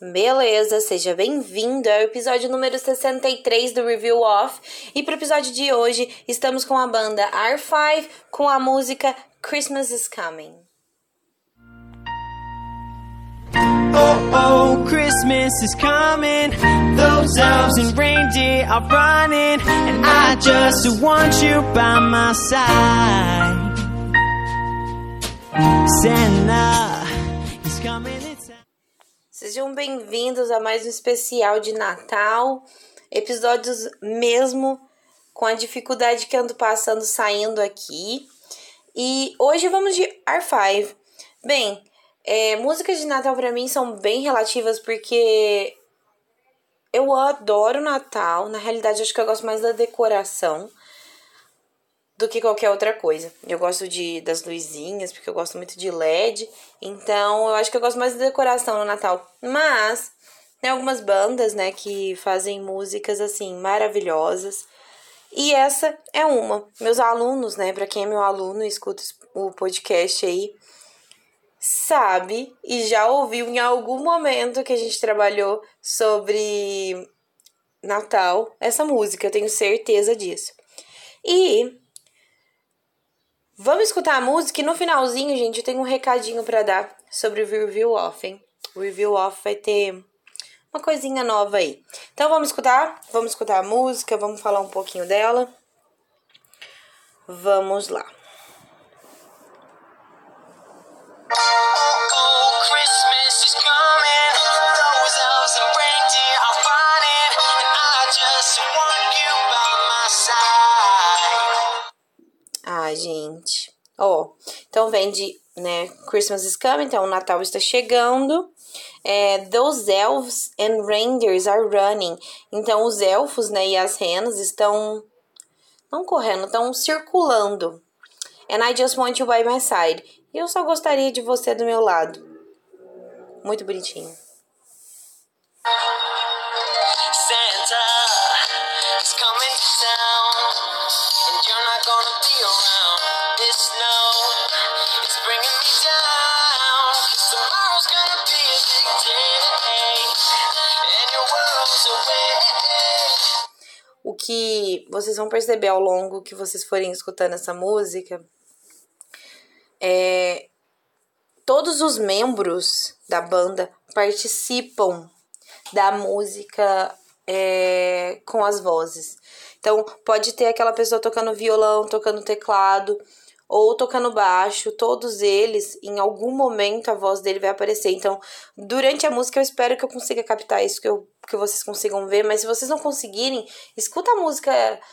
Beleza, seja bem-vindo ao episódio número 63 do Review Off. E para o episódio de hoje, estamos com a banda R5 com a música Christmas is Coming. Oh, oh, Christmas is coming. Those elves and reindeer are running. And I just want you by my side. Santa is coming. Sejam bem-vindos a mais um especial de Natal. Episódios mesmo com a dificuldade que ando passando saindo aqui. E hoje vamos de R5. Bem, é, músicas de Natal para mim são bem relativas porque eu adoro Natal. Na realidade, acho que eu gosto mais da decoração do que qualquer outra coisa. Eu gosto de das luzinhas, porque eu gosto muito de LED. Então, eu acho que eu gosto mais da decoração no Natal. Mas tem algumas bandas, né, que fazem músicas assim maravilhosas. E essa é uma. Meus alunos, né, para quem é meu aluno e escuta o podcast aí, sabe e já ouviu em algum momento que a gente trabalhou sobre Natal essa música, eu tenho certeza disso. E Vamos escutar a música e no finalzinho, gente, eu tenho um recadinho para dar sobre o Review Off, hein? O Review Off vai ter uma coisinha nova aí. Então vamos escutar? Vamos escutar a música, vamos falar um pouquinho dela. Vamos lá. Ó, então vem de, né, Christmas is coming, então o Natal está chegando. É, Those elves and reindeers are running. Então os elfos, né, e as renas estão não correndo, estão circulando. And I just want you by my side. E eu só gostaria de você do meu lado. Muito bonitinho. O que vocês vão perceber ao longo que vocês forem escutando essa música é todos os membros da banda participam da música é, com as vozes. Então, pode ter aquela pessoa tocando violão, tocando teclado, ou tocando baixo, todos eles, em algum momento a voz dele vai aparecer. Então, durante a música eu espero que eu consiga captar isso, que, eu, que vocês consigam ver, mas se vocês não conseguirem, escuta a música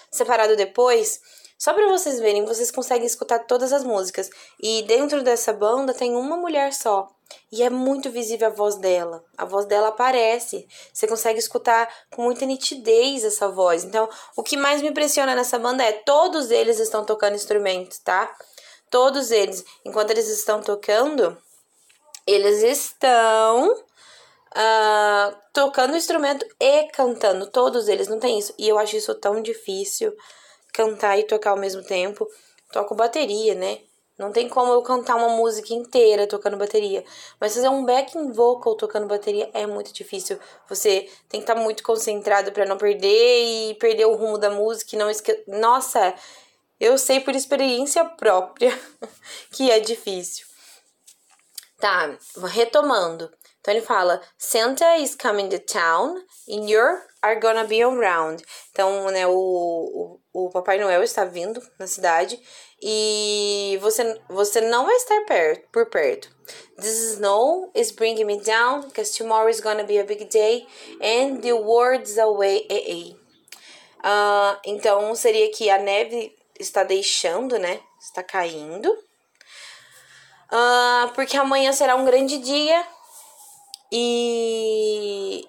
separado depois, só para vocês verem, vocês conseguem escutar todas as músicas. E dentro dessa banda tem uma mulher só. E é muito visível a voz dela. A voz dela aparece. Você consegue escutar com muita nitidez essa voz. Então, o que mais me impressiona nessa banda é todos eles estão tocando instrumentos, tá? Todos eles, enquanto eles estão tocando, eles estão uh, tocando instrumento e cantando. Todos eles, não tem isso. E eu acho isso tão difícil cantar e tocar ao mesmo tempo. Toco bateria, né? Não tem como eu cantar uma música inteira tocando bateria. Mas fazer um backing vocal tocando bateria é muito difícil. Você tem que estar tá muito concentrado para não perder e perder o rumo da música e não esque... Nossa, eu sei por experiência própria que é difícil. Tá, retomando. Então ele fala: Santa is coming to town and you are gonna be around. Então, né, o, o, o Papai Noel está vindo na cidade e você, você não vai estar perto, por perto. This snow is bringing me down because tomorrow is gonna be a big day and the world's away. Uh, então seria que a neve está deixando, né? Está caindo. Uh, porque amanhã será um grande dia e,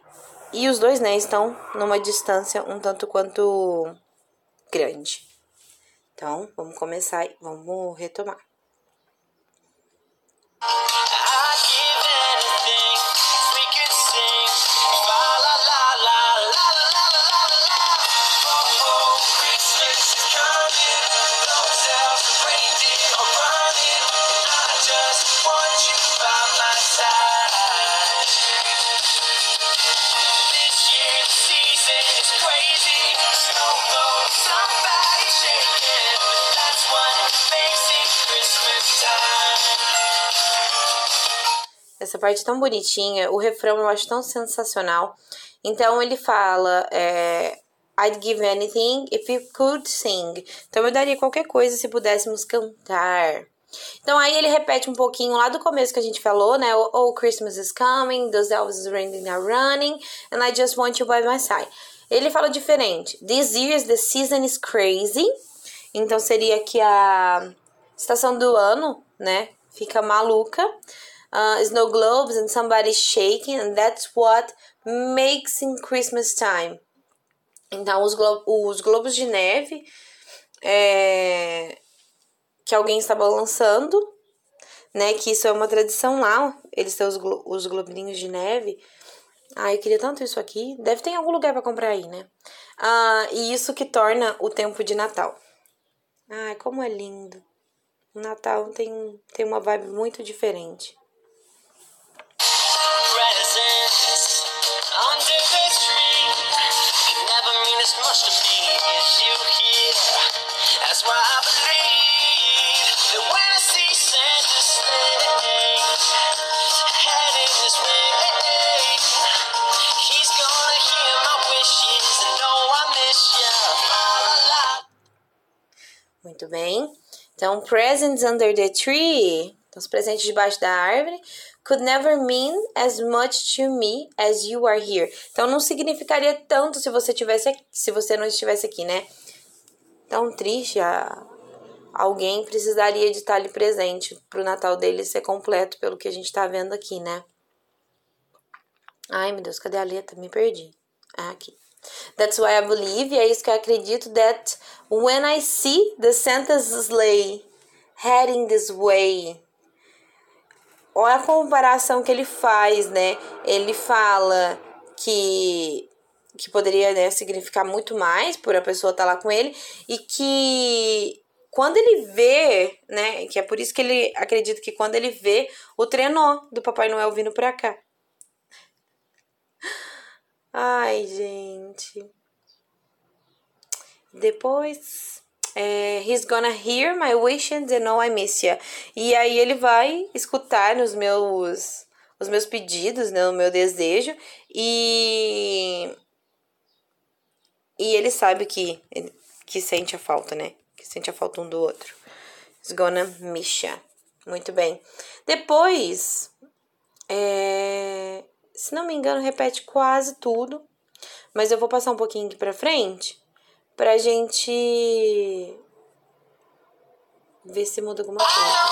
e os dois, né, estão numa distância um tanto quanto grande. Então, vamos começar, vamos retomar. Parte tão bonitinha, o refrão eu acho tão sensacional. Então ele fala, é, I'd give anything if you could sing. Então eu daria qualquer coisa se pudéssemos cantar. Então aí ele repete um pouquinho lá do começo que a gente falou, né? Oh, oh Christmas is coming, those elves are running, and I just want you by my side. Ele fala diferente. This year's the season is crazy. Então seria que a estação do ano, né? Fica maluca. Uh, snow globes and somebody's shaking, and that's what makes in Christmas time. Então, os, glo os globos de neve é, que alguém está balançando, né? Que isso é uma tradição lá. Eles têm os, glo os globinhos de neve. Ai, eu queria tanto isso aqui. Deve ter em algum lugar para comprar aí, né? Ah, e isso que torna o tempo de Natal. Ai, como é lindo. O Natal tem, tem uma vibe muito diferente. Under the tree never. Muito bem. Então, presents under the tree. Então, os presentes debaixo da árvore. Could never mean as much to me as you are here. Então, não significaria tanto se você tivesse se você não estivesse aqui, né? Tão triste. Alguém precisaria de estar ali presente para o Natal dele ser completo, pelo que a gente tá vendo aqui, né? Ai, meu Deus, cadê a letra? Me perdi. Ah, aqui. That's why I believe, é isso que eu acredito, that when I see the Santa's sleigh heading this way. Olha a comparação que ele faz, né? Ele fala que, que poderia né, significar muito mais por a pessoa estar lá com ele e que quando ele vê, né? Que é por isso que ele acredita que quando ele vê o trenó do Papai Noel vindo pra cá. Ai, gente. Depois, é, he's gonna hear my wishes and know I miss you. E aí ele vai escutar os meus os meus pedidos, né, o meu desejo e e ele sabe que que sente a falta, né? Que sente a falta um do outro. He's gonna miss you. Muito bem. Depois, é, se não me engano, repete quase tudo, mas eu vou passar um pouquinho aqui pra frente pra gente ver se muda alguma coisa.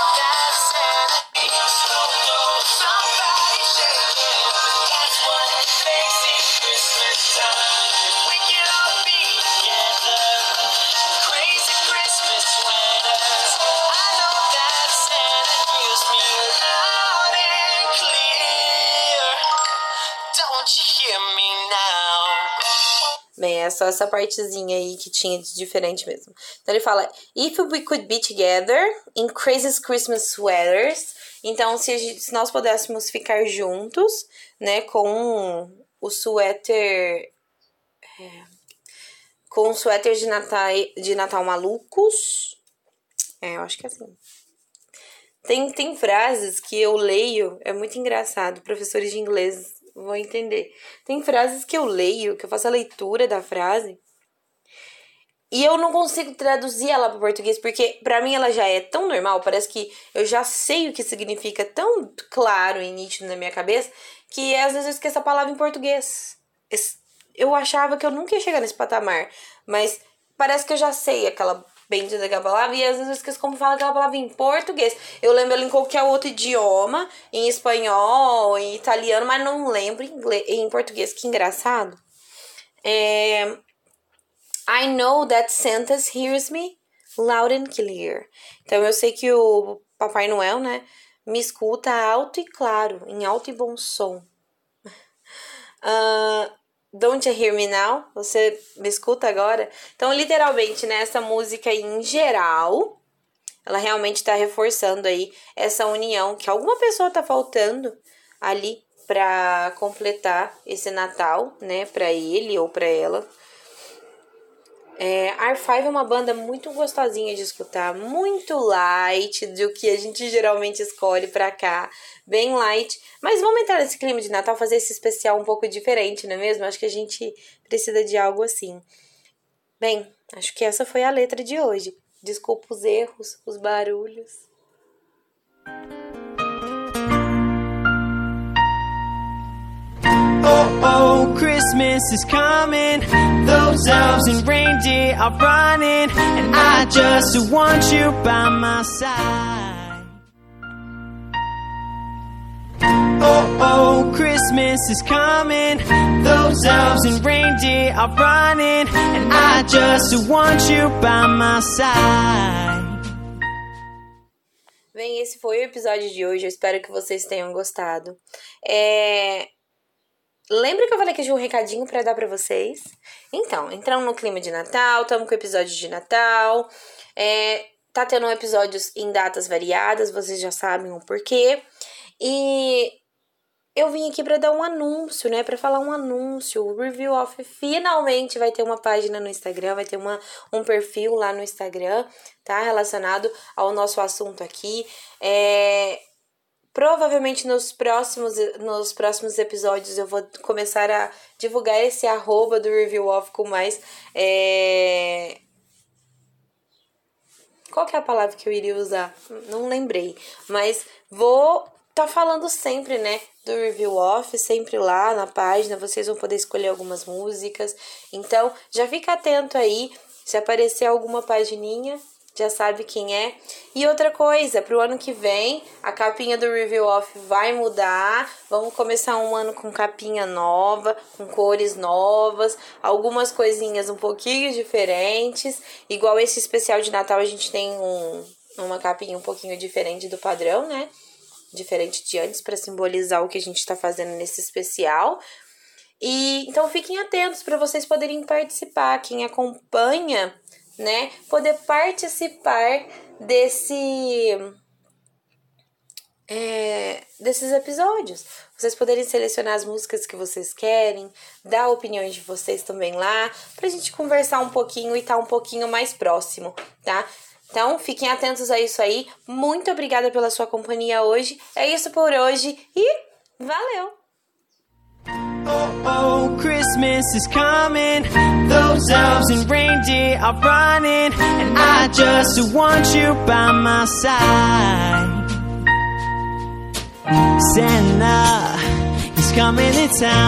Bem, é só essa partezinha aí que tinha de diferente mesmo. Então ele fala: If we could be together in crazy Christmas sweaters. Então, se, gente- se nós pudéssemos ficar juntos, né, com o suéter. é, com o suéter de Natal, de Natal malucos. É, eu acho que é assim. Tem, tem frases que eu leio, é muito engraçado, professores de inglês vão entender. Tem frases que eu leio, que eu faço a leitura da frase, e eu não consigo traduzir ela para português, porque para mim ela já é tão normal, parece que eu já sei o que significa tão claro e nítido na minha cabeça, que às vezes eu esqueço a palavra em português. Eu achava que eu nunca ia chegar nesse patamar, mas parece que eu já sei aquela bendita daquela palavra, e às vezes eu esqueço como fala aquela palavra em português. Eu lembro ela em qualquer outro idioma, em espanhol, em italiano, mas não lembro em, inglês, em português. Que engraçado. É, I know that Santa hears me loud and clear. Então eu sei que o Papai Noel, né, me escuta alto e claro, em alto e bom som. Don't you hear me now? Você me escuta agora? Então, literalmente, né, essa música em geral, ela realmente está reforçando aí essa união que alguma pessoa tá faltando ali para completar esse Natal, né, para ele ou para ela. É, R5 é uma banda muito gostosinha de escutar, muito light do que a gente geralmente escolhe pra cá, bem light. Mas vamos entrar nesse clima de Natal, fazer esse especial um pouco diferente, não é mesmo? Acho que a gente precisa de algo assim. Bem, acho que essa foi a letra de hoje. Desculpa os erros, os barulhos. Oh, oh, Christmas is coming. Those elves and reindeer are running. And I just want you by my side. Oh, oh, Christmas is coming. Those elves and reindeer are running. And I just want you by my side. Bem, esse foi o episódio de hoje. Eu espero que vocês tenham gostado. É, Lembra que eu falei que tinha um recadinho para dar para vocês? Então, entramos no clima de Natal, estamos com episódio de Natal. É, tá tendo episódios em datas variadas, vocês já sabem o porquê. E eu vim aqui para dar um anúncio, né? Para falar um anúncio. O Review Off finalmente vai ter uma página no Instagram, vai ter uma, um perfil lá no Instagram, tá? Relacionado ao nosso assunto aqui. É, Provavelmente nos próximos, nos próximos episódios eu vou começar a divulgar esse arroba do Review Off com mais. É... Qual que é a palavra que eu iria usar? Não lembrei. Mas vou tá falando sempre, né? Do Review Off, sempre lá na página. Vocês vão poder escolher algumas músicas. Então, já fica atento aí. Se aparecer alguma pagininha, já sabe quem é. E outra coisa, pro ano que vem, a capinha do Review Off vai mudar. Vamos começar um ano com capinha nova, com cores novas, algumas coisinhas um pouquinho diferentes. Igual esse especial de Natal, a gente tem um, uma capinha um pouquinho diferente do padrão, né? Diferente de antes, para simbolizar o que a gente está fazendo nesse especial. E então fiquem atentos para vocês poderem participar. Quem acompanha né? Poder participar desse. É, desses episódios. Vocês poderem selecionar as músicas que vocês querem, dar opiniões de vocês também lá, pra gente conversar um pouquinho e estar tá um pouquinho mais próximo, tá? Então, fiquem atentos a isso aí. Muito obrigada pela sua companhia hoje. É isso por hoje e valeu! Oh, oh, Christmas is coming. Those elves and reindeer are running. And I just want you by my side. Santa, he's coming to town.